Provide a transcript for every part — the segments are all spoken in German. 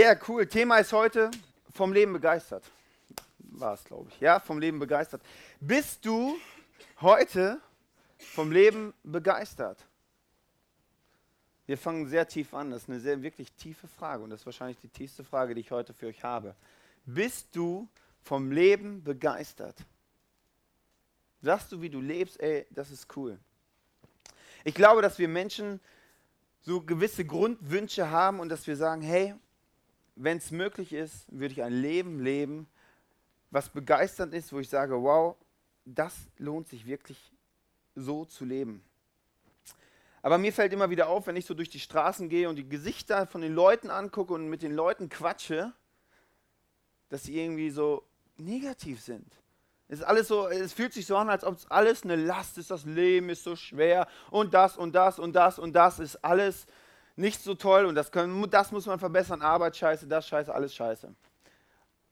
Yeah, cool. Thema ist heute vom Leben begeistert. War es, glaube ich. Ja, vom Leben begeistert. Bist du heute vom Leben begeistert? Wir fangen sehr tief an. Das ist eine sehr wirklich tiefe Frage und das ist wahrscheinlich die tiefste Frage, die ich heute für euch habe. Bist du vom Leben begeistert? Sagst du, wie du lebst, ey, das ist cool. Ich glaube, dass wir Menschen so gewisse Grundwünsche haben und dass wir sagen, hey, wenn es möglich ist, würde ich ein Leben leben, was begeisternd ist, wo ich sage, wow, das lohnt sich wirklich so zu leben. Aber mir fällt immer wieder auf, wenn ich so durch die Straßen gehe und die Gesichter von den Leuten angucke und mit den Leuten quatsche, dass sie irgendwie so negativ sind. Es ist alles so, es fühlt sich so an, als ob es alles eine Last ist, das Leben ist so schwer und das und das und das und das ist alles nicht so toll und das, können, das muss man verbessern, Arbeit scheiße, das scheiße, alles scheiße.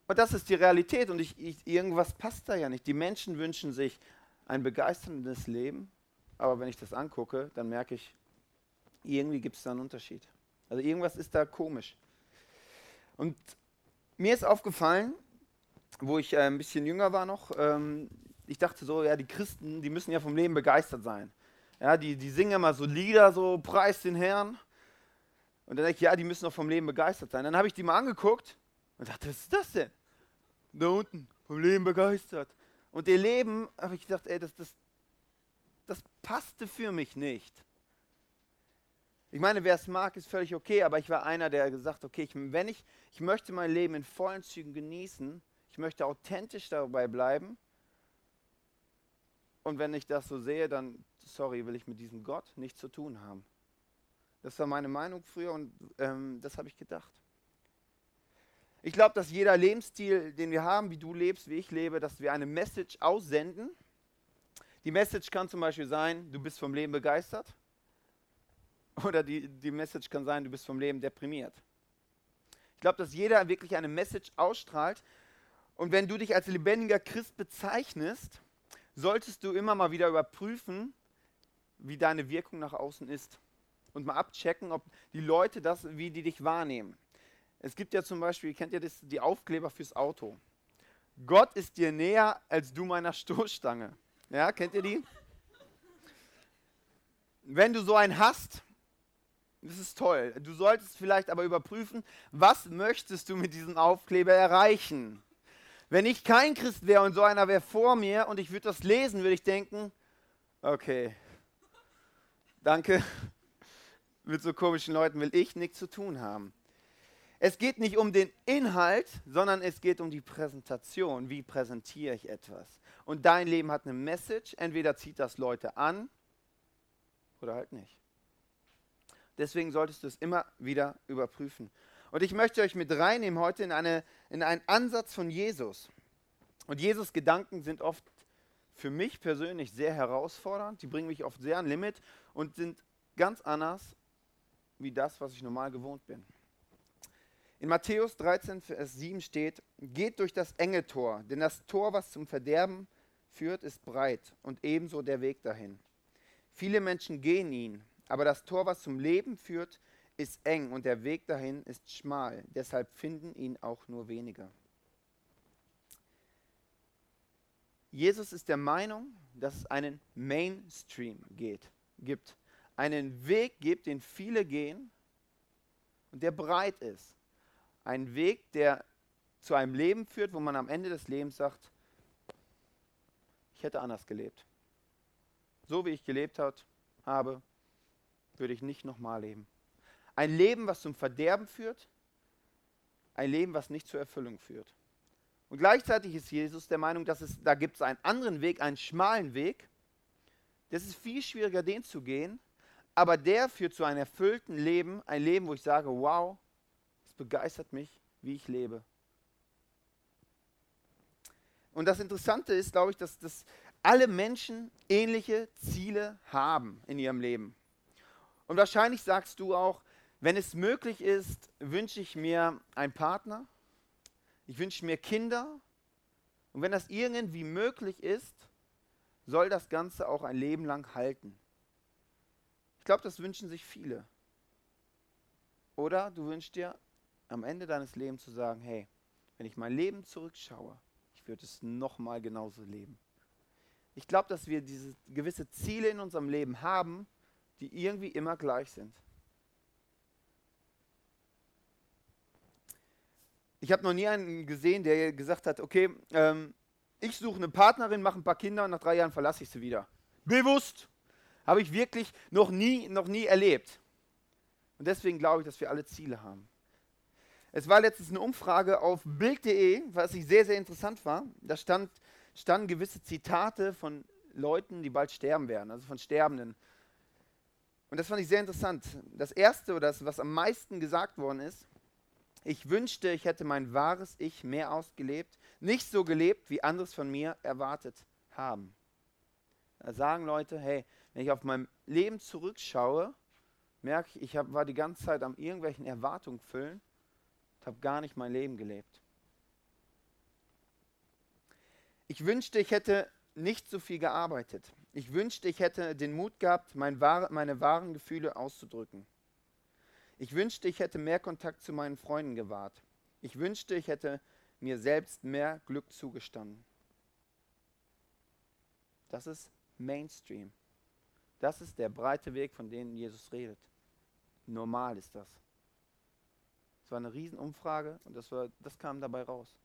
Und das ist die Realität und ich, ich, irgendwas passt da ja nicht. Die Menschen wünschen sich ein begeisterndes Leben, aber wenn ich das angucke, dann merke ich, irgendwie gibt es da einen Unterschied. Also irgendwas ist da komisch. Und mir ist aufgefallen, wo ich äh, ein bisschen jünger war noch, ähm, ich dachte so, ja, die Christen, die müssen ja vom Leben begeistert sein. Ja, die, die singen immer so Lieder, so Preis den Herrn. Und dann denke ich, ja, die müssen doch vom Leben begeistert sein. Dann habe ich die mal angeguckt und dachte, was ist das denn? Da unten, vom Leben begeistert. Und ihr Leben, habe ich gedacht, ey, das, das, das passte für mich nicht. Ich meine, wer es mag, ist völlig okay, aber ich war einer, der gesagt okay, ich, wenn ich, ich möchte mein Leben in vollen Zügen genießen, ich möchte authentisch dabei bleiben. Und wenn ich das so sehe, dann, sorry, will ich mit diesem Gott nichts zu tun haben. Das war meine Meinung früher und ähm, das habe ich gedacht. Ich glaube, dass jeder Lebensstil, den wir haben, wie du lebst, wie ich lebe, dass wir eine Message aussenden. Die Message kann zum Beispiel sein, du bist vom Leben begeistert. Oder die, die Message kann sein, du bist vom Leben deprimiert. Ich glaube, dass jeder wirklich eine Message ausstrahlt. Und wenn du dich als lebendiger Christ bezeichnest, solltest du immer mal wieder überprüfen, wie deine Wirkung nach außen ist und mal abchecken, ob die Leute das, wie die dich wahrnehmen. Es gibt ja zum Beispiel, kennt ihr das, die Aufkleber fürs Auto? Gott ist dir näher als du meiner Stoßstange. Ja, kennt ihr die? Wenn du so einen hast, das ist toll. Du solltest vielleicht aber überprüfen, was möchtest du mit diesem Aufkleber erreichen? Wenn ich kein Christ wäre und so einer wäre vor mir und ich würde das lesen, würde ich denken, okay, danke, mit so komischen Leuten will ich nichts zu tun haben. Es geht nicht um den Inhalt, sondern es geht um die Präsentation. Wie präsentiere ich etwas? Und dein Leben hat eine Message. Entweder zieht das Leute an oder halt nicht. Deswegen solltest du es immer wieder überprüfen. Und ich möchte euch mit reinnehmen heute in, eine, in einen Ansatz von Jesus. Und Jesus Gedanken sind oft für mich persönlich sehr herausfordernd. Die bringen mich oft sehr an Limit und sind ganz anders wie das, was ich normal gewohnt bin. In Matthäus 13, Vers 7 steht, geht durch das enge Tor, denn das Tor, was zum Verderben führt, ist breit und ebenso der Weg dahin. Viele Menschen gehen ihn, aber das Tor, was zum Leben führt, ist eng und der Weg dahin ist schmal. Deshalb finden ihn auch nur wenige. Jesus ist der Meinung, dass es einen Mainstream geht, gibt einen Weg gibt, den viele gehen und der breit ist. Ein Weg, der zu einem Leben führt, wo man am Ende des Lebens sagt, ich hätte anders gelebt. So wie ich gelebt hat, habe, würde ich nicht nochmal leben. Ein Leben, was zum Verderben führt, ein Leben, was nicht zur Erfüllung führt. Und gleichzeitig ist Jesus der Meinung, dass es, da gibt es einen anderen Weg, einen schmalen Weg. Das ist viel schwieriger, den zu gehen, aber der führt zu einem erfüllten Leben, ein Leben, wo ich sage, wow, es begeistert mich, wie ich lebe. Und das Interessante ist, glaube ich, dass, dass alle Menschen ähnliche Ziele haben in ihrem Leben. Und wahrscheinlich sagst du auch, wenn es möglich ist, wünsche ich mir einen Partner, ich wünsche mir Kinder. Und wenn das irgendwie möglich ist, soll das Ganze auch ein Leben lang halten glaube, das wünschen sich viele. Oder du wünschst dir am Ende deines Lebens zu sagen, hey, wenn ich mein Leben zurückschaue, ich würde es nochmal genauso leben. Ich glaube, dass wir diese gewisse Ziele in unserem Leben haben, die irgendwie immer gleich sind. Ich habe noch nie einen gesehen, der gesagt hat, okay, ähm, ich suche eine Partnerin, mache ein paar Kinder und nach drei Jahren verlasse ich sie wieder. Bewusst. Habe ich wirklich noch nie, noch nie erlebt. Und deswegen glaube ich, dass wir alle Ziele haben. Es war letztens eine Umfrage auf Bild.de, was ich sehr, sehr interessant war. Da stand, standen gewisse Zitate von Leuten, die bald sterben werden, also von Sterbenden. Und das fand ich sehr interessant. Das erste oder das, was am meisten gesagt worden ist, ich wünschte, ich hätte mein wahres Ich mehr ausgelebt, nicht so gelebt, wie anderes von mir erwartet haben. Da sagen Leute, hey, wenn ich auf mein Leben zurückschaue, merke ich, ich hab, war die ganze Zeit am irgendwelchen Erwartungen füllen und habe gar nicht mein Leben gelebt. Ich wünschte, ich hätte nicht so viel gearbeitet. Ich wünschte, ich hätte den Mut gehabt, mein meine wahren Gefühle auszudrücken. Ich wünschte, ich hätte mehr Kontakt zu meinen Freunden gewahrt. Ich wünschte, ich hätte mir selbst mehr Glück zugestanden. Das ist Mainstream. Das ist der breite Weg, von dem Jesus redet. Normal ist das. Es war eine Riesenumfrage und das, war, das kam dabei raus.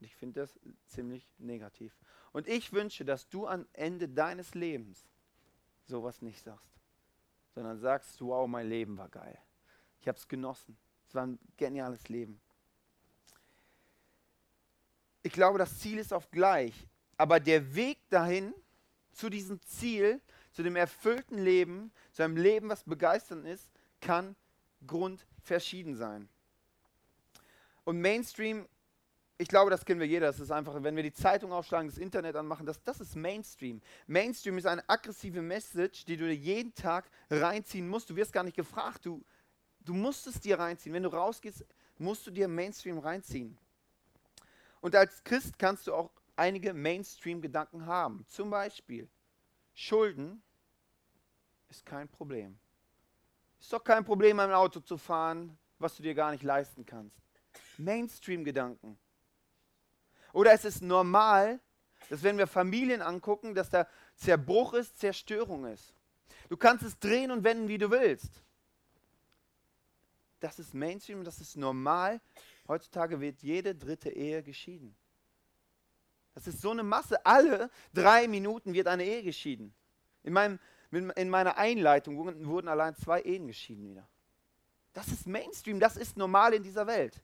Ich finde das ziemlich negativ. Und ich wünsche, dass du am Ende deines Lebens sowas nicht sagst sondern sagst, wow, mein Leben war geil. Ich habe es genossen. Es war ein geniales Leben. Ich glaube, das Ziel ist oft gleich, aber der Weg dahin, zu diesem Ziel, zu dem erfüllten Leben, zu einem Leben, was begeisternd ist, kann grundverschieden sein. Und Mainstream ich glaube, das kennen wir jeder. Das ist einfach, wenn wir die Zeitung aufschlagen, das Internet anmachen, das, das ist Mainstream. Mainstream ist eine aggressive Message, die du dir jeden Tag reinziehen musst. Du wirst gar nicht gefragt, du, du musst es dir reinziehen. Wenn du rausgehst, musst du dir Mainstream reinziehen. Und als Christ kannst du auch einige Mainstream-Gedanken haben. Zum Beispiel, Schulden ist kein Problem. Ist doch kein Problem, ein Auto zu fahren, was du dir gar nicht leisten kannst. Mainstream-Gedanken. Oder ist es normal, dass wenn wir Familien angucken, dass da Zerbruch ist, Zerstörung ist? Du kannst es drehen und wenden, wie du willst. Das ist Mainstream, das ist normal. Heutzutage wird jede dritte Ehe geschieden. Das ist so eine Masse. Alle drei Minuten wird eine Ehe geschieden. In, meinem, in meiner Einleitung wurden allein zwei Ehen geschieden wieder. Das ist Mainstream, das ist normal in dieser Welt.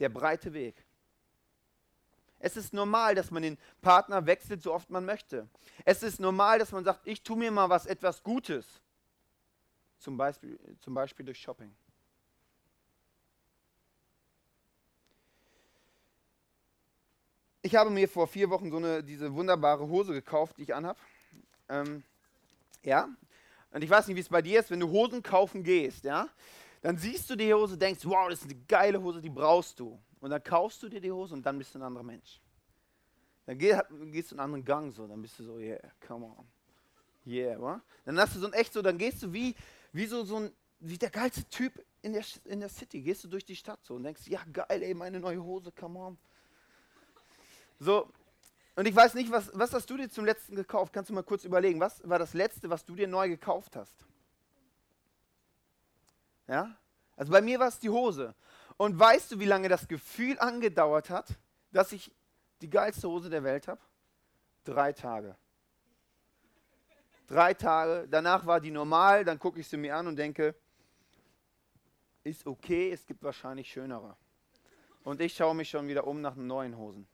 Der breite Weg. Es ist normal, dass man den Partner wechselt, so oft man möchte. Es ist normal, dass man sagt, ich tue mir mal was etwas Gutes. Zum Beispiel, zum Beispiel durch Shopping. Ich habe mir vor vier Wochen so eine, diese wunderbare Hose gekauft, die ich anhabe. Ähm, ja. Und ich weiß nicht, wie es bei dir ist, wenn du Hosen kaufen gehst, ja, dann siehst du die Hose, denkst, wow, das ist eine geile Hose, die brauchst du. Und dann kaufst du dir die Hose und dann bist du ein anderer Mensch. Dann geh, gehst du einen anderen Gang so, dann bist du so, yeah, come on. Yeah, wa? Dann hast du so ein echt so, dann gehst du wie, wie so, so ein, wie der geilste Typ in der, in der City. Gehst du durch die Stadt so und denkst, ja geil, ey, meine neue Hose, come on. So, und ich weiß nicht, was, was hast du dir zum letzten gekauft? Kannst du mal kurz überlegen, was war das letzte, was du dir neu gekauft hast? Ja? Also bei mir war es die Hose. Und weißt du, wie lange das Gefühl angedauert hat, dass ich die geilste Hose der Welt habe? Drei Tage. Drei Tage. Danach war die normal. Dann gucke ich sie mir an und denke, ist okay, es gibt wahrscheinlich schönere. Und ich schaue mich schon wieder um nach neuen Hosen.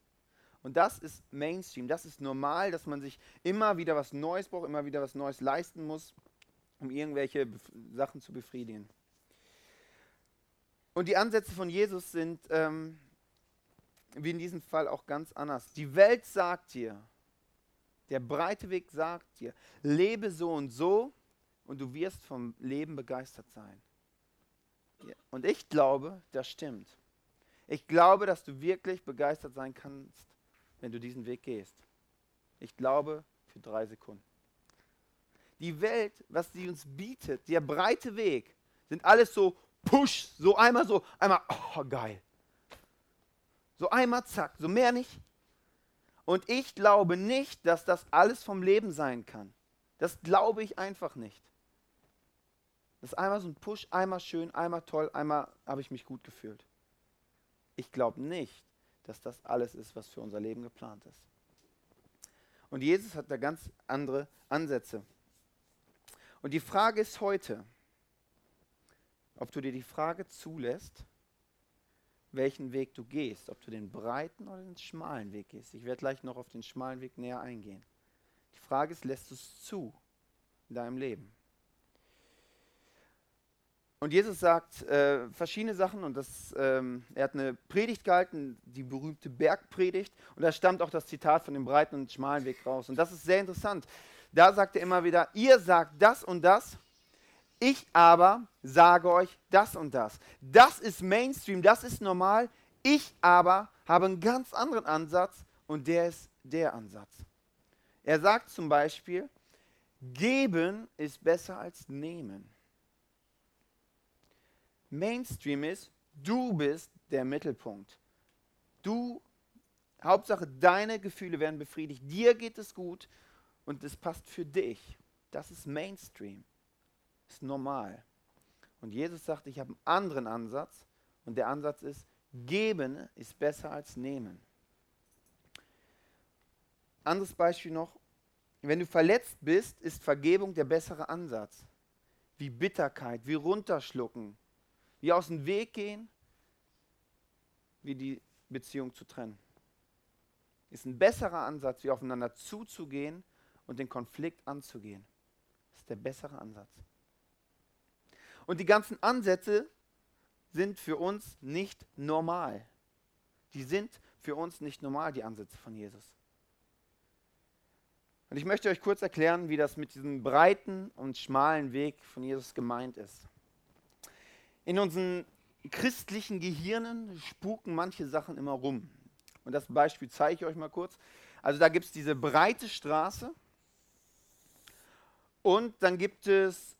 Und das ist Mainstream, das ist normal, dass man sich immer wieder was Neues braucht, immer wieder was Neues leisten muss, um irgendwelche Sachen zu befriedigen. Und die Ansätze von Jesus sind, ähm, wie in diesem Fall, auch ganz anders. Die Welt sagt dir, der breite Weg sagt dir, lebe so und so und du wirst vom Leben begeistert sein. Und ich glaube, das stimmt. Ich glaube, dass du wirklich begeistert sein kannst, wenn du diesen Weg gehst. Ich glaube, für drei Sekunden. Die Welt, was sie uns bietet, der breite Weg, sind alles so Push, so einmal so, einmal, oh geil. So einmal zack, so mehr nicht. Und ich glaube nicht, dass das alles vom Leben sein kann. Das glaube ich einfach nicht. Das ist einmal so ein Push, einmal schön, einmal toll, einmal habe ich mich gut gefühlt. Ich glaube nicht, dass das alles ist, was für unser Leben geplant ist. Und Jesus hat da ganz andere Ansätze. Und die Frage ist heute, ob du dir die Frage zulässt, welchen Weg du gehst, ob du den breiten oder den schmalen Weg gehst. Ich werde gleich noch auf den schmalen Weg näher eingehen. Die Frage ist, lässt du es zu in deinem Leben? Und Jesus sagt äh, verschiedene Sachen und das, ähm, er hat eine Predigt gehalten, die berühmte Bergpredigt und da stammt auch das Zitat von dem breiten und schmalen Weg raus. Und das ist sehr interessant. Da sagt er immer wieder, ihr sagt das und das ich aber sage euch das und das. Das ist Mainstream, das ist normal. Ich aber habe einen ganz anderen Ansatz und der ist der Ansatz. Er sagt zum Beispiel, geben ist besser als nehmen. Mainstream ist, du bist der Mittelpunkt. Du, Hauptsache deine Gefühle werden befriedigt, dir geht es gut und es passt für dich. Das ist Mainstream ist normal. Und Jesus sagt, ich habe einen anderen Ansatz und der Ansatz ist, geben ist besser als nehmen. Anderes Beispiel noch, wenn du verletzt bist, ist Vergebung der bessere Ansatz. Wie Bitterkeit, wie runterschlucken, wie aus dem Weg gehen, wie die Beziehung zu trennen. Ist ein besserer Ansatz, wie aufeinander zuzugehen und den Konflikt anzugehen. Ist der bessere Ansatz. Und die ganzen Ansätze sind für uns nicht normal. Die sind für uns nicht normal, die Ansätze von Jesus. Und ich möchte euch kurz erklären, wie das mit diesem breiten und schmalen Weg von Jesus gemeint ist. In unseren christlichen Gehirnen spuken manche Sachen immer rum. Und das Beispiel zeige ich euch mal kurz. Also da gibt es diese breite Straße und dann gibt es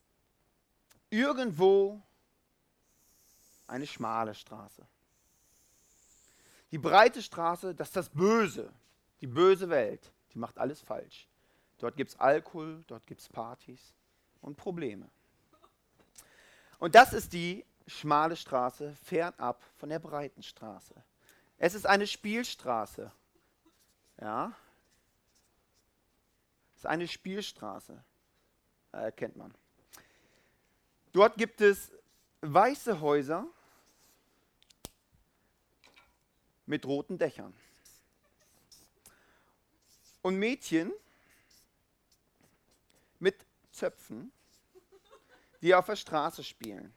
irgendwo eine schmale Straße. Die breite Straße, das ist das Böse, die böse Welt, die macht alles falsch. Dort gibt es Alkohol, dort gibt es Partys und Probleme. Und das ist die schmale Straße fernab von der breiten Straße. Es ist eine Spielstraße. Ja. Es ist eine Spielstraße. Äh, kennt man. Dort gibt es weiße Häuser mit roten Dächern. Und Mädchen mit Zöpfen, die auf der Straße spielen.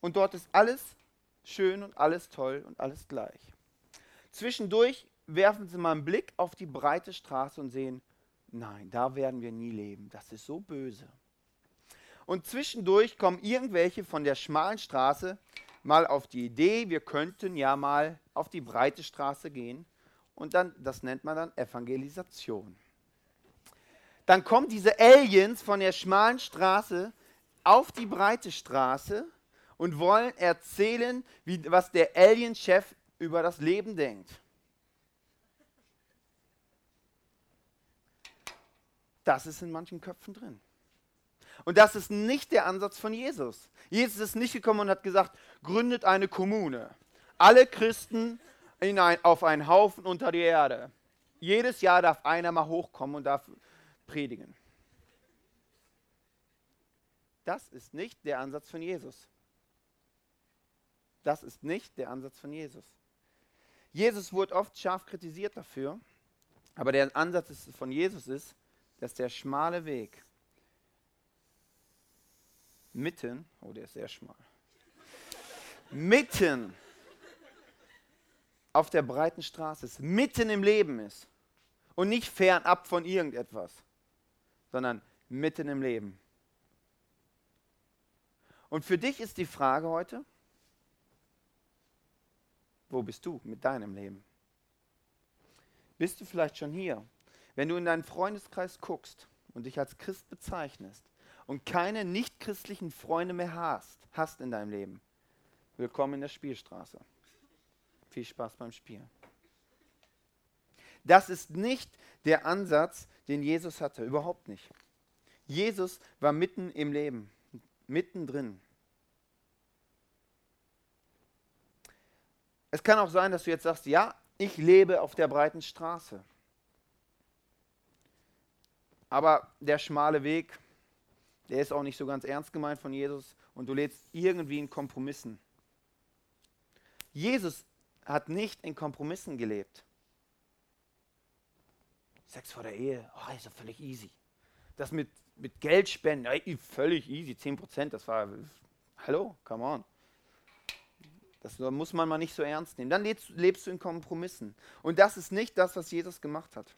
Und dort ist alles schön und alles toll und alles gleich. Zwischendurch werfen Sie mal einen Blick auf die breite Straße und sehen, nein, da werden wir nie leben. Das ist so böse und zwischendurch kommen irgendwelche von der schmalen Straße mal auf die Idee, wir könnten ja mal auf die breite Straße gehen und dann, das nennt man dann Evangelisation. Dann kommen diese Aliens von der schmalen Straße auf die breite Straße und wollen erzählen, wie, was der Alien-Chef über das Leben denkt. Das ist in manchen Köpfen drin. Und das ist nicht der Ansatz von Jesus. Jesus ist nicht gekommen und hat gesagt, gründet eine Kommune. Alle Christen ein, auf einen Haufen unter die Erde. Jedes Jahr darf einer mal hochkommen und darf predigen. Das ist nicht der Ansatz von Jesus. Das ist nicht der Ansatz von Jesus. Jesus wurde oft scharf kritisiert dafür, aber der Ansatz von Jesus ist, dass der schmale Weg mitten, oh, der ist sehr schmal, mitten auf der breiten Straße ist, mitten im Leben ist und nicht fernab von irgendetwas, sondern mitten im Leben. Und für dich ist die Frage heute, wo bist du mit deinem Leben? Bist du vielleicht schon hier? Wenn du in deinen Freundeskreis guckst und dich als Christ bezeichnest und keine nichtchristlichen Freunde mehr hast, hast in deinem Leben, willkommen in der Spielstraße. Viel Spaß beim Spielen. Das ist nicht der Ansatz, den Jesus hatte, überhaupt nicht. Jesus war mitten im Leben, mittendrin. Es kann auch sein, dass du jetzt sagst, ja, ich lebe auf der breiten Straße. Aber der schmale Weg, der ist auch nicht so ganz ernst gemeint von Jesus und du lebst irgendwie in Kompromissen. Jesus hat nicht in Kompromissen gelebt. Sex vor der Ehe, oh, ist doch völlig easy. Das mit, mit Geld spenden, völlig easy, 10%, das war, hallo, come on. Das muss man mal nicht so ernst nehmen. Dann lebst, lebst du in Kompromissen. Und das ist nicht das, was Jesus gemacht hat.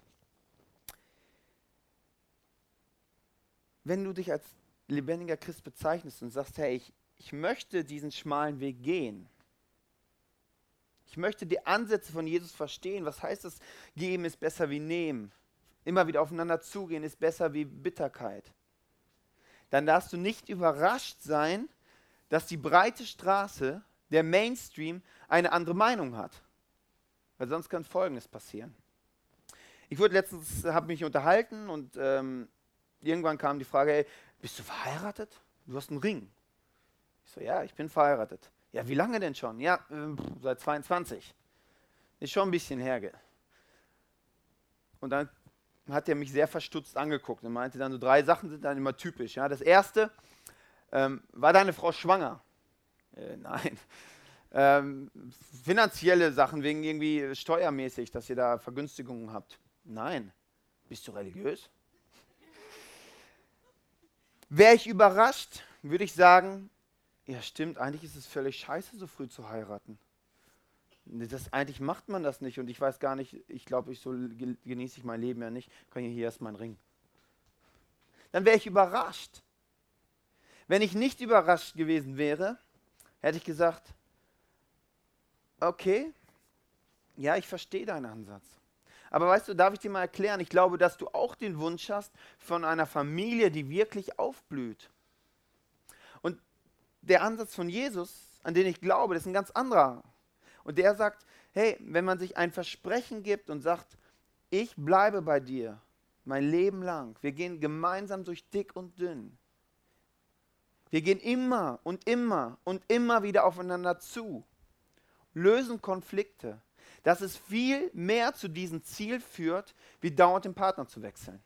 Wenn du dich als lebendiger Christ bezeichnest und sagst, hey, ich, ich möchte diesen schmalen Weg gehen, ich möchte die Ansätze von Jesus verstehen. Was heißt das? Geben ist besser wie nehmen. Immer wieder aufeinander zugehen ist besser wie Bitterkeit. Dann darfst du nicht überrascht sein, dass die breite Straße, der Mainstream, eine andere Meinung hat. Weil sonst kann Folgendes passieren. Ich wurde letztens, habe mich unterhalten und ähm, irgendwann kam die Frage, ey, bist du verheiratet? Du hast einen Ring. Ich so, ja, ich bin verheiratet. Ja, wie lange denn schon? Ja, äh, seit 22. Ist schon ein bisschen her. Und dann hat er mich sehr verstutzt angeguckt und meinte dann, so drei Sachen sind dann immer typisch. Ja. Das erste, ähm, war deine Frau schwanger? Äh, nein. Ähm, finanzielle Sachen wegen irgendwie steuermäßig, dass ihr da Vergünstigungen habt? Nein. Bist du religiös? Wäre ich überrascht, würde ich sagen, ja stimmt, eigentlich ist es völlig scheiße, so früh zu heiraten. Das, eigentlich macht man das nicht und ich weiß gar nicht, ich glaube, ich so genieße ich mein Leben ja nicht. Kann hier erst meinen Ring. Dann wäre ich überrascht. Wenn ich nicht überrascht gewesen wäre, hätte ich gesagt, okay, ja, ich verstehe deinen Ansatz. Aber weißt du, darf ich dir mal erklären, ich glaube, dass du auch den Wunsch hast von einer Familie, die wirklich aufblüht. Und der Ansatz von Jesus, an den ich glaube, das ist ein ganz anderer. Und der sagt, hey, wenn man sich ein Versprechen gibt und sagt, ich bleibe bei dir mein Leben lang, wir gehen gemeinsam durch dick und dünn. Wir gehen immer und immer und immer wieder aufeinander zu, lösen Konflikte, dass es viel mehr zu diesem Ziel führt, wie dauernd den Partner zu wechseln.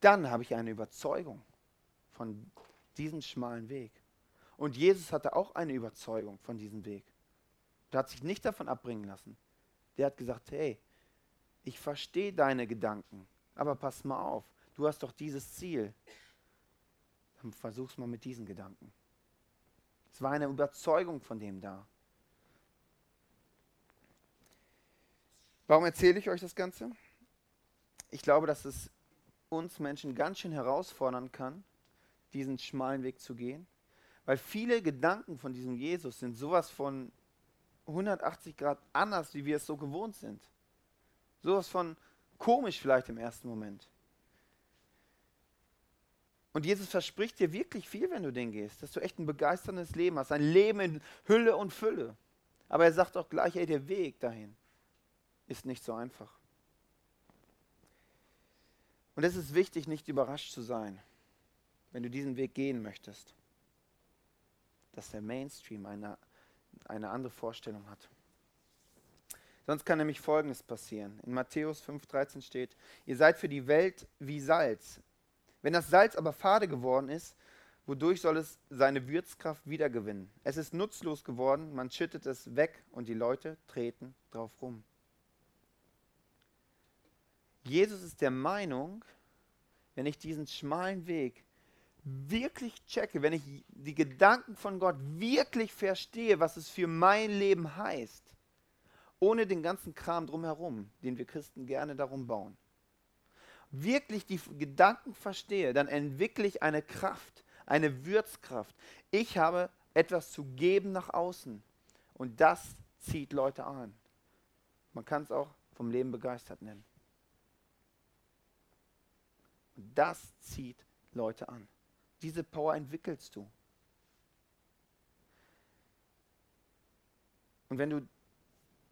Dann habe ich eine Überzeugung von diesem schmalen Weg. Und Jesus hatte auch eine Überzeugung von diesem Weg. Er hat sich nicht davon abbringen lassen. Der hat gesagt, hey, ich verstehe deine Gedanken, aber pass mal auf, du hast doch dieses Ziel. Dann versuch's mal mit diesen Gedanken. Es war eine Überzeugung von dem da. Warum erzähle ich euch das Ganze? Ich glaube, dass es uns Menschen ganz schön herausfordern kann, diesen schmalen Weg zu gehen. Weil viele Gedanken von diesem Jesus sind sowas von 180 Grad anders, wie wir es so gewohnt sind. Sowas von komisch vielleicht im ersten Moment. Und Jesus verspricht dir wirklich viel, wenn du den gehst, dass du echt ein begeisterndes Leben hast, ein Leben in Hülle und Fülle. Aber er sagt auch gleich, ey, der Weg dahin ist nicht so einfach. Und es ist wichtig, nicht überrascht zu sein, wenn du diesen Weg gehen möchtest dass der Mainstream eine, eine andere Vorstellung hat. Sonst kann nämlich Folgendes passieren. In Matthäus 5,13 steht, ihr seid für die Welt wie Salz. Wenn das Salz aber fade geworden ist, wodurch soll es seine Würzkraft wiedergewinnen? Es ist nutzlos geworden, man schüttet es weg und die Leute treten drauf rum. Jesus ist der Meinung, wenn ich diesen schmalen Weg wirklich checke, wenn ich die Gedanken von Gott wirklich verstehe, was es für mein Leben heißt, ohne den ganzen Kram drumherum, den wir Christen gerne darum bauen, wirklich die Gedanken verstehe, dann entwickle ich eine Kraft, eine Würzkraft. Ich habe etwas zu geben nach außen und das zieht Leute an. Man kann es auch vom Leben begeistert nennen. Und das zieht Leute an. Diese Power entwickelst du. Und wenn du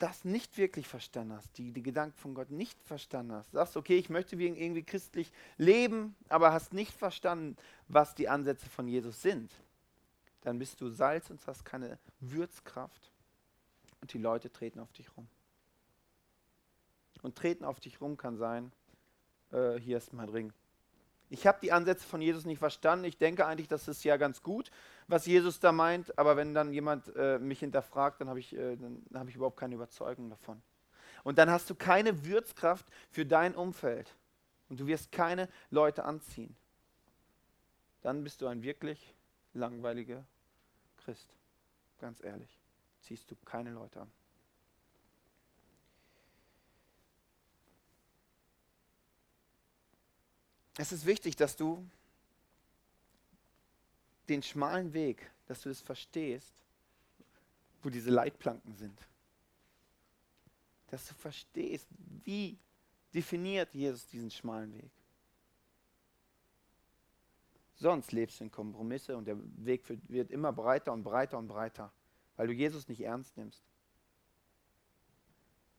das nicht wirklich verstanden hast, die, die Gedanken von Gott nicht verstanden hast, sagst, okay, ich möchte irgendwie christlich leben, aber hast nicht verstanden, was die Ansätze von Jesus sind, dann bist du Salz und hast keine Würzkraft und die Leute treten auf dich rum. Und treten auf dich rum kann sein, äh, hier ist mein Ring. Ich habe die Ansätze von Jesus nicht verstanden. Ich denke eigentlich, das ist ja ganz gut, was Jesus da meint. Aber wenn dann jemand äh, mich hinterfragt, dann habe ich, äh, hab ich überhaupt keine Überzeugung davon. Und dann hast du keine Würzkraft für dein Umfeld. Und du wirst keine Leute anziehen. Dann bist du ein wirklich langweiliger Christ. Ganz ehrlich. Ziehst du keine Leute an. Es ist wichtig, dass du den schmalen Weg, dass du es verstehst, wo diese Leitplanken sind. Dass du verstehst, wie definiert Jesus diesen schmalen Weg. Sonst lebst du in Kompromisse und der Weg wird immer breiter und breiter und breiter, weil du Jesus nicht ernst nimmst.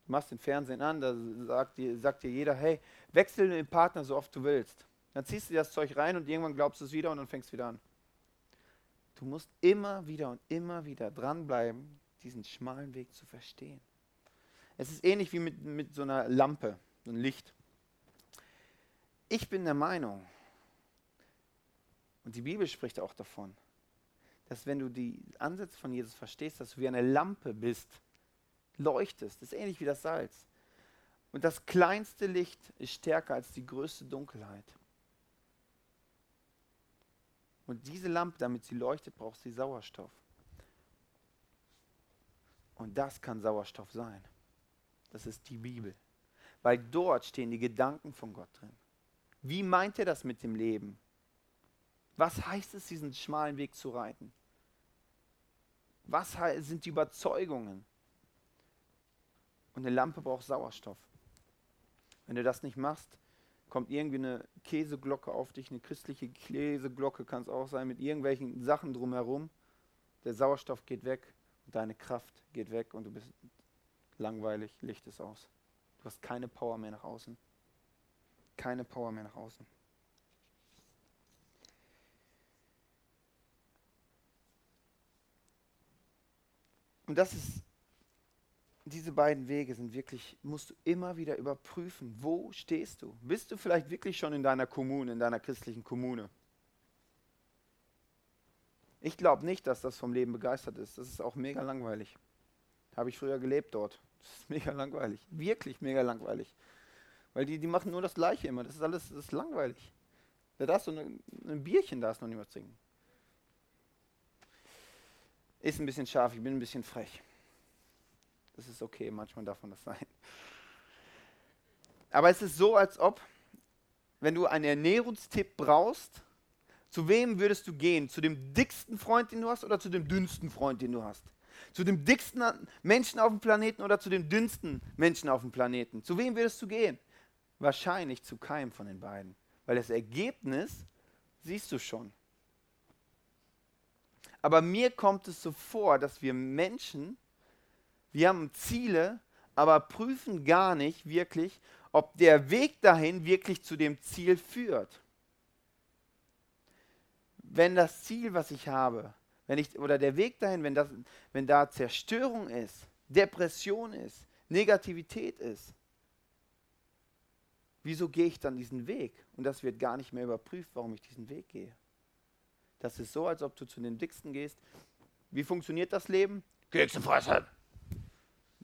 Du machst den Fernsehen an, da sagt dir, sagt dir jeder, hey, wechsel den Partner so oft du willst. Dann ziehst du dir das Zeug rein und irgendwann glaubst du es wieder und dann fängst du wieder an. Du musst immer wieder und immer wieder dranbleiben, diesen schmalen Weg zu verstehen. Es ist ähnlich wie mit, mit so einer Lampe, so ein Licht. Ich bin der Meinung, und die Bibel spricht auch davon, dass wenn du die Ansätze von Jesus verstehst, dass du wie eine Lampe bist, leuchtest. Das ist ähnlich wie das Salz. Und das kleinste Licht ist stärker als die größte Dunkelheit. Und diese Lampe, damit sie leuchtet, braucht sie Sauerstoff. Und das kann Sauerstoff sein. Das ist die Bibel. Weil dort stehen die Gedanken von Gott drin. Wie meint er das mit dem Leben? Was heißt es, diesen schmalen Weg zu reiten? Was sind die Überzeugungen? Und eine Lampe braucht Sauerstoff. Wenn du das nicht machst, kommt irgendwie eine Käseglocke auf dich, eine christliche Käseglocke kann es auch sein, mit irgendwelchen Sachen drumherum. Der Sauerstoff geht weg und deine Kraft geht weg und du bist langweilig, Licht ist aus. Du hast keine Power mehr nach außen. Keine Power mehr nach außen. Und das ist diese beiden Wege sind wirklich, musst du immer wieder überprüfen, wo stehst du? Bist du vielleicht wirklich schon in deiner Kommune, in deiner christlichen Kommune? Ich glaube nicht, dass das vom Leben begeistert ist. Das ist auch mega langweilig. Habe ich früher gelebt dort. Das ist mega langweilig. Wirklich mega langweilig. Weil die, die machen nur das Gleiche immer. Das ist alles das ist langweilig. Da darfst du ein, ein Bierchen darfst noch mehr trinken. Ist ein bisschen scharf, ich bin ein bisschen frech. Das ist okay, manchmal darf man das sein. Aber es ist so, als ob, wenn du einen Ernährungstipp brauchst, zu wem würdest du gehen? Zu dem dicksten Freund, den du hast, oder zu dem dünnsten Freund, den du hast? Zu dem dicksten Menschen auf dem Planeten oder zu dem dünnsten Menschen auf dem Planeten? Zu wem würdest du gehen? Wahrscheinlich zu keinem von den beiden. Weil das Ergebnis siehst du schon. Aber mir kommt es so vor, dass wir Menschen wir haben Ziele, aber prüfen gar nicht wirklich, ob der Weg dahin wirklich zu dem Ziel führt. Wenn das Ziel, was ich habe, wenn ich, oder der Weg dahin, wenn, das, wenn da Zerstörung ist, Depression ist, Negativität ist, wieso gehe ich dann diesen Weg? Und das wird gar nicht mehr überprüft, warum ich diesen Weg gehe. Das ist so, als ob du zu den Dicksten gehst. Wie funktioniert das Leben? Kekse fressen.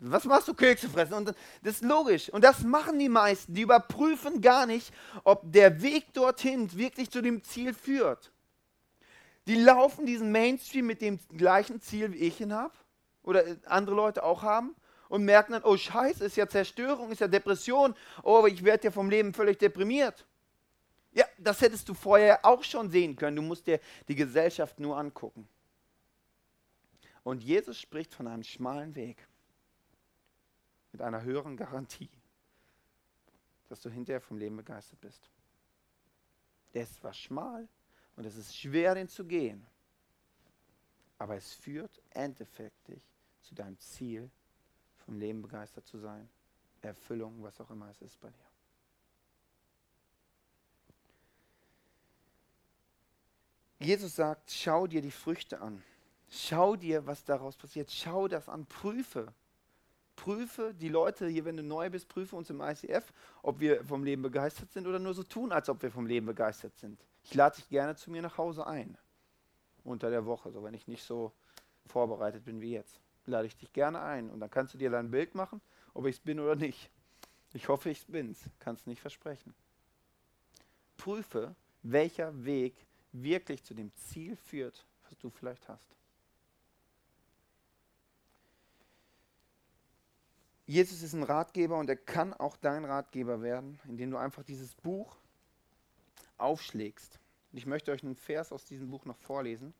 Was machst du Kekse fressen? Und das ist logisch. Und das machen die meisten. Die überprüfen gar nicht, ob der Weg dorthin wirklich zu dem Ziel führt. Die laufen diesen Mainstream mit dem gleichen Ziel, wie ich ihn habe. Oder andere Leute auch haben. Und merken dann, oh Scheiße, ist ja Zerstörung, ist ja Depression. Oh, ich werde ja vom Leben völlig deprimiert. Ja, das hättest du vorher auch schon sehen können. Du musst dir die Gesellschaft nur angucken. Und Jesus spricht von einem schmalen Weg mit einer höheren Garantie, dass du hinterher vom Leben begeistert bist. Der ist zwar schmal und es ist schwer, den zu gehen, aber es führt endeffektig zu deinem Ziel, vom Leben begeistert zu sein, Erfüllung, was auch immer es ist bei dir. Jesus sagt, schau dir die Früchte an. Schau dir, was daraus passiert. Schau das an, prüfe. Prüfe die Leute hier, wenn du neu bist, prüfe uns im ICF, ob wir vom Leben begeistert sind oder nur so tun, als ob wir vom Leben begeistert sind. Ich lade dich gerne zu mir nach Hause ein. Unter der Woche, so wenn ich nicht so vorbereitet bin wie jetzt. Lade ich dich gerne ein und dann kannst du dir dein Bild machen, ob ich es bin oder nicht. Ich hoffe, ich bin's. Kannst nicht versprechen. Prüfe, welcher Weg wirklich zu dem Ziel führt, was du vielleicht hast. Jesus ist ein Ratgeber und er kann auch dein Ratgeber werden, indem du einfach dieses Buch aufschlägst. Und ich möchte euch einen Vers aus diesem Buch noch vorlesen.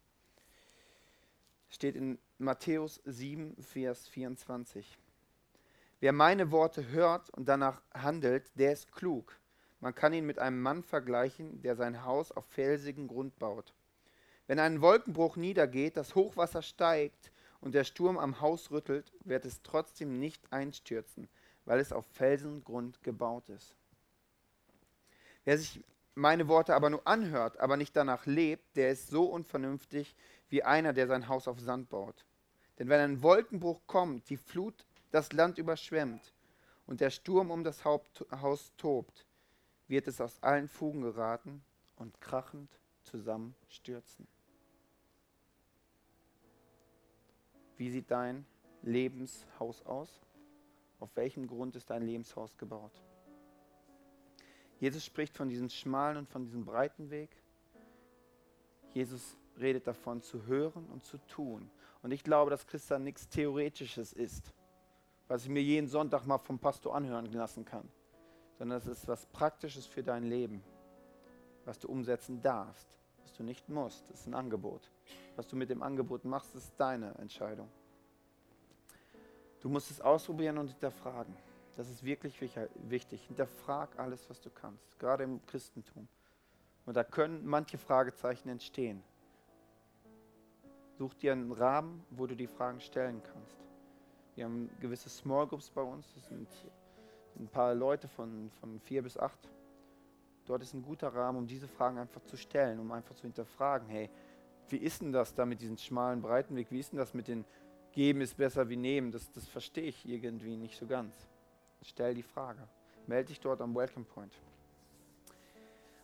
Steht in Matthäus 7, Vers 24. Wer meine Worte hört und danach handelt, der ist klug. Man kann ihn mit einem Mann vergleichen, der sein Haus auf felsigen Grund baut. Wenn ein Wolkenbruch niedergeht, das Hochwasser steigt und der Sturm am Haus rüttelt, wird es trotzdem nicht einstürzen, weil es auf Felsengrund gebaut ist. Wer sich meine Worte aber nur anhört, aber nicht danach lebt, der ist so unvernünftig wie einer, der sein Haus auf Sand baut. Denn wenn ein Wolkenbruch kommt, die Flut das Land überschwemmt und der Sturm um das Haus tobt, wird es aus allen Fugen geraten und krachend zusammenstürzen. Wie sieht dein Lebenshaus aus? Auf welchem Grund ist dein Lebenshaus gebaut? Jesus spricht von diesem schmalen und von diesem breiten Weg. Jesus redet davon zu hören und zu tun. Und ich glaube, dass Christian nichts Theoretisches ist, was ich mir jeden Sonntag mal vom Pastor anhören lassen kann, sondern es ist was Praktisches für dein Leben, was du umsetzen darfst, was du nicht musst. Das ist ein Angebot. Was du mit dem Angebot machst, ist deine Entscheidung. Du musst es ausprobieren und hinterfragen. Das ist wirklich wichtig. Hinterfrag alles, was du kannst, gerade im Christentum. Und da können manche Fragezeichen entstehen. Such dir einen Rahmen, wo du die Fragen stellen kannst. Wir haben gewisse Small Groups bei uns. Das sind ein paar Leute von, von vier bis acht. Dort ist ein guter Rahmen, um diese Fragen einfach zu stellen, um einfach zu hinterfragen, hey, wie ist denn das da mit diesem schmalen Breitenweg? Wie ist denn das mit den Geben ist besser wie Nehmen? Das, das verstehe ich irgendwie nicht so ganz. Stell die Frage. Melde dich dort am Welcome Point.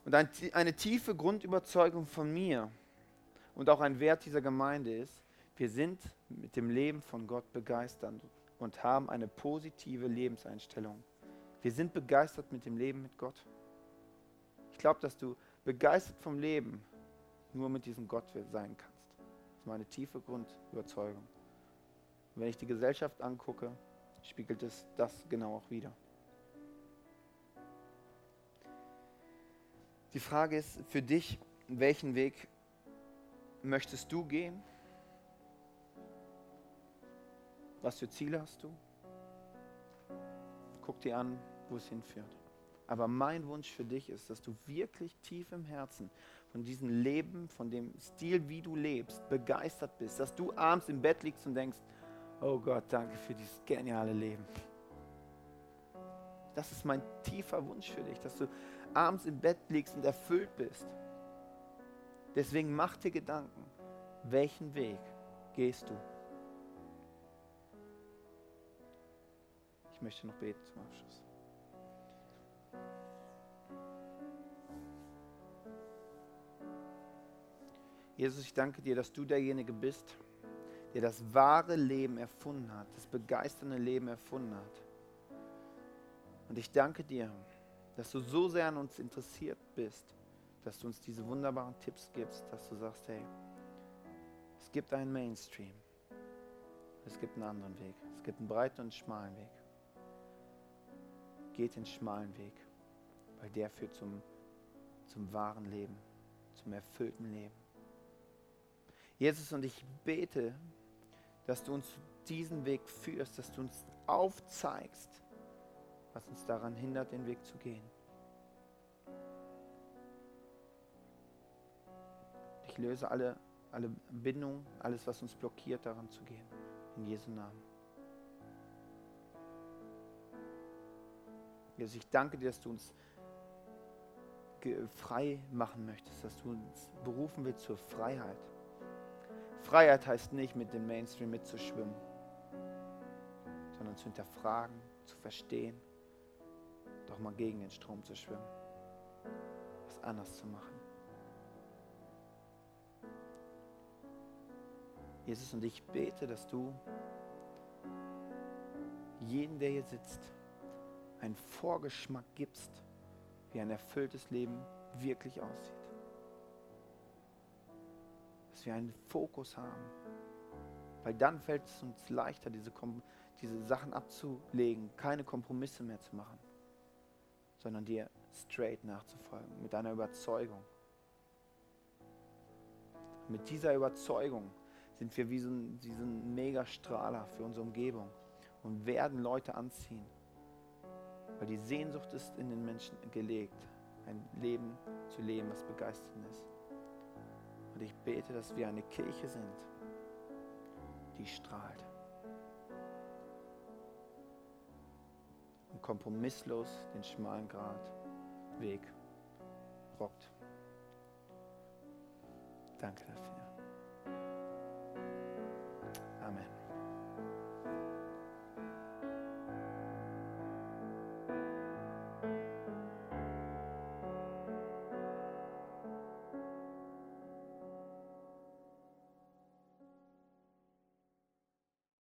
Und ein, eine tiefe Grundüberzeugung von mir und auch ein Wert dieser Gemeinde ist, wir sind mit dem Leben von Gott begeistert und haben eine positive Lebenseinstellung. Wir sind begeistert mit dem Leben mit Gott. Ich glaube, dass du begeistert vom Leben nur mit diesem Gott sein kannst. Das ist meine tiefe Grundüberzeugung. Und wenn ich die Gesellschaft angucke, spiegelt es das genau auch wieder. Die Frage ist für dich, welchen Weg möchtest du gehen? Was für Ziele hast du? Guck dir an, wo es hinführt. Aber mein Wunsch für dich ist, dass du wirklich tief im Herzen von diesem Leben, von dem Stil, wie du lebst, begeistert bist. Dass du abends im Bett liegst und denkst, oh Gott, danke für dieses geniale Leben. Das ist mein tiefer Wunsch für dich, dass du abends im Bett liegst und erfüllt bist. Deswegen mach dir Gedanken, welchen Weg gehst du? Ich möchte noch beten zum Abschluss. Jesus, ich danke dir, dass du derjenige bist, der das wahre Leben erfunden hat, das begeisternde Leben erfunden hat. Und ich danke dir, dass du so sehr an uns interessiert bist, dass du uns diese wunderbaren Tipps gibst, dass du sagst, hey, es gibt einen Mainstream, es gibt einen anderen Weg, es gibt einen breiten und schmalen Weg geht den schmalen Weg, weil der führt zum, zum wahren Leben, zum erfüllten Leben. Jesus, und ich bete, dass du uns diesen Weg führst, dass du uns aufzeigst, was uns daran hindert, den Weg zu gehen. ich löse alle, alle Bindungen, alles, was uns blockiert, daran zu gehen. In Jesu Namen. Jesus, ich danke dir, dass du uns frei machen möchtest, dass du uns berufen willst zur Freiheit. Freiheit heißt nicht, mit dem Mainstream mitzuschwimmen, sondern zu hinterfragen, zu verstehen, doch mal gegen den Strom zu schwimmen, was anders zu machen. Jesus, und ich bete, dass du jeden, der hier sitzt, einen Vorgeschmack gibst, wie ein erfülltes Leben wirklich aussieht. Wir einen Fokus haben. Weil dann fällt es uns leichter, diese, diese Sachen abzulegen, keine Kompromisse mehr zu machen, sondern dir straight nachzufolgen, mit einer Überzeugung. Mit dieser Überzeugung sind wir wie so ein, wie so ein Megastrahler für unsere Umgebung und werden Leute anziehen. Weil die Sehnsucht ist in den Menschen gelegt, ein Leben zu leben, was begeisternd ist. Und ich bete, dass wir eine Kirche sind, die strahlt. Und kompromisslos den schmalen Grat Weg rockt. Danke dafür.